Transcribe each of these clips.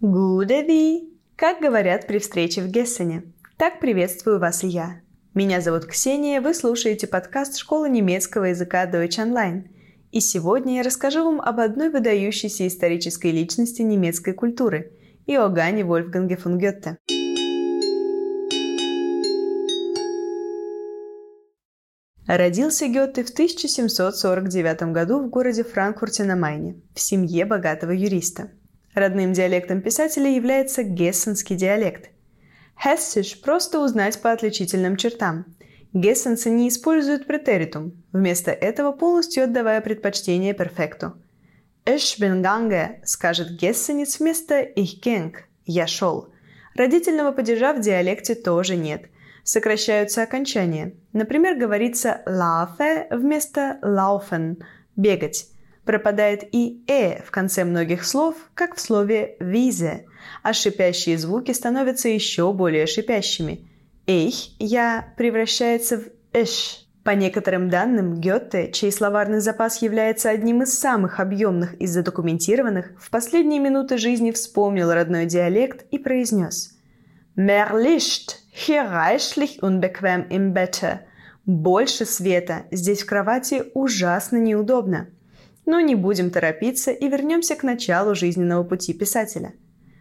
Wie, как говорят при встрече в Гессене. Так приветствую вас и я. Меня зовут Ксения, вы слушаете подкаст школы немецкого языка Deutsch Online. И сегодня я расскажу вам об одной выдающейся исторической личности немецкой культуры – Иоганне Вольфганге фон Гетте. Родился Гёте в 1749 году в городе Франкфурте на Майне, в семье богатого юриста. Родным диалектом писателя является гессенский диалект. Хессиш просто узнать по отличительным чертам. Гессенцы не используют претеритум, вместо этого полностью отдавая предпочтение перфекту. «Ich bin gange» скажет гессенец вместо «ich ging» – «я шел». Родительного падежа в диалекте тоже нет – сокращаются окончания. Например, говорится «laufe» вместо «laufen» – «бегать». Пропадает и «э» в конце многих слов, как в слове «визе», а шипящие звуки становятся еще более шипящими. «Эйх» «я» превращается в «эш». По некоторым данным, Гёте, чей словарный запас является одним из самых объемных из задокументированных, в последние минуты жизни вспомнил родной диалект и произнес «Mehr Licht, hier reichlich unbequem im Bette». Больше света, здесь в кровати ужасно неудобно. Но не будем торопиться и вернемся к началу жизненного пути писателя.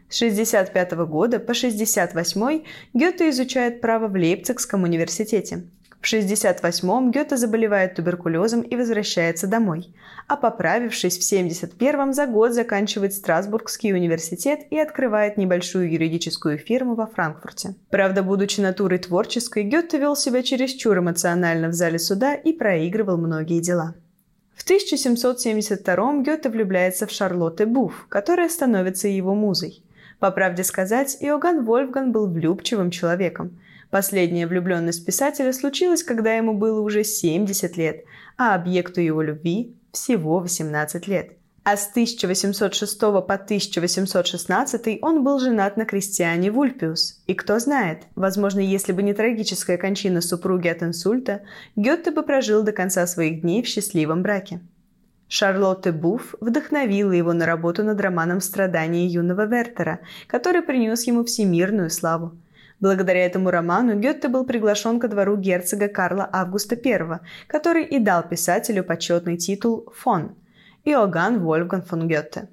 С 65 года по 68 Гёте изучает право в Лейпцигском университете. В 68-м Гёте заболевает туберкулезом и возвращается домой, а поправившись в 71-м за год заканчивает Страсбургский университет и открывает небольшую юридическую фирму во Франкфурте. Правда, будучи натурой творческой, Гёте вел себя чересчур эмоционально в зале суда и проигрывал многие дела. В 1772 Гёте влюбляется в Шарлотте Буф, которая становится его музой. По правде сказать, Иоганн Вольфган был влюбчивым человеком – Последняя влюбленность писателя случилась, когда ему было уже 70 лет, а объекту его любви всего 18 лет. А с 1806 по 1816 он был женат на крестьяне Вульпиус. И кто знает, возможно, если бы не трагическая кончина супруги от инсульта, Гетте бы прожил до конца своих дней в счастливом браке. Шарлотте Буф вдохновила его на работу над романом «Страдания юного Вертера», который принес ему всемирную славу – Благодаря этому роману Гетте был приглашен ко двору герцога Карла Августа I, который и дал писателю почетный титул «фон» – Иоганн Вольфган фон Гетте.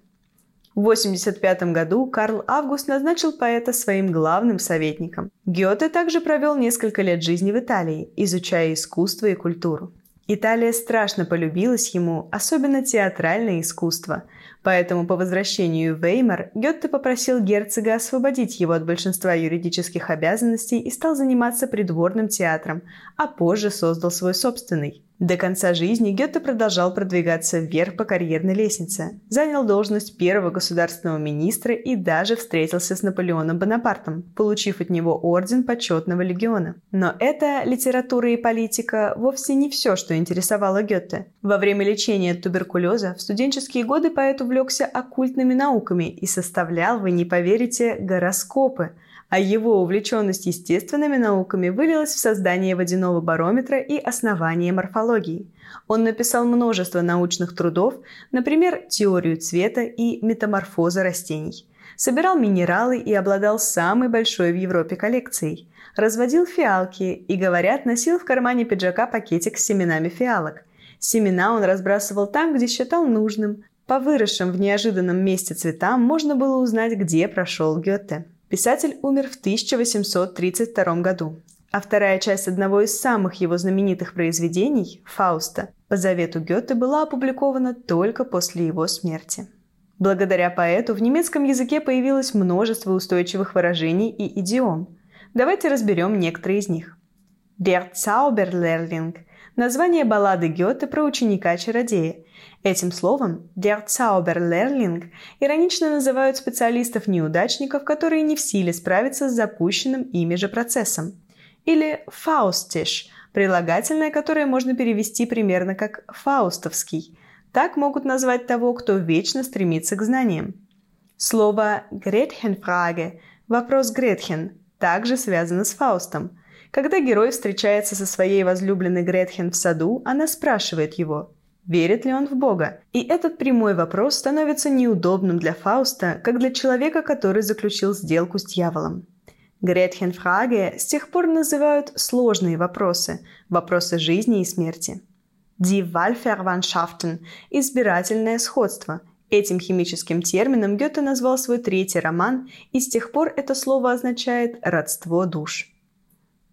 В 1985 году Карл Август назначил поэта своим главным советником. Гёте также провел несколько лет жизни в Италии, изучая искусство и культуру. Италия страшно полюбилась ему, особенно театральное искусство – Поэтому по возвращению в Веймар Гетте попросил герцога освободить его от большинства юридических обязанностей и стал заниматься придворным театром, а позже создал свой собственный. До конца жизни Гетте продолжал продвигаться вверх по карьерной лестнице, занял должность первого государственного министра и даже встретился с Наполеоном Бонапартом, получив от него орден почетного легиона. Но эта литература и политика вовсе не все, что интересовало Гетте. Во время лечения от туберкулеза в студенческие годы поэт увлекся оккультными науками и составлял, вы не поверите, гороскопы – а его увлеченность естественными науками вылилась в создание водяного барометра и основание морфологии. Он написал множество научных трудов, например, теорию цвета и метаморфоза растений. Собирал минералы и обладал самой большой в Европе коллекцией. Разводил фиалки и, говорят, носил в кармане пиджака пакетик с семенами фиалок. Семена он разбрасывал там, где считал нужным. По выросшим в неожиданном месте цветам можно было узнать, где прошел Гёте. Писатель умер в 1832 году, а вторая часть одного из самых его знаменитых произведений, «Фауста», по завету Гёте была опубликована только после его смерти. Благодаря поэту в немецком языке появилось множество устойчивых выражений и идиом. Давайте разберем некоторые из них. Der Zauberlehrling – название баллады Гёте про ученика-чародея, Этим словом der Zauberlehrling иронично называют специалистов-неудачников, которые не в силе справиться с запущенным ими же процессом. Или Faustisch – прилагательное, которое можно перевести примерно как «фаустовский». Так могут назвать того, кто вечно стремится к знаниям. Слово «Gretchenfrage» – вопрос Гретхен – также связано с Фаустом. Когда герой встречается со своей возлюбленной Гретхен в саду, она спрашивает его – Верит ли он в Бога? И этот прямой вопрос становится неудобным для Фауста, как для человека, который заключил сделку с дьяволом. Гретхенфраге с тех пор называют сложные вопросы, вопросы жизни и смерти. Die Wahlverwandtschaften – избирательное сходство. Этим химическим термином Гёте назвал свой третий роман, и с тех пор это слово означает «родство душ».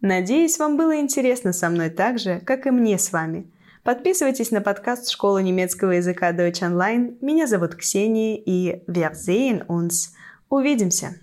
Надеюсь, вам было интересно со мной так же, как и мне с вами. Подписывайтесь на подкаст Школы немецкого языка Deutsch Online. Меня зовут Ксения, и wir sehen uns. Увидимся!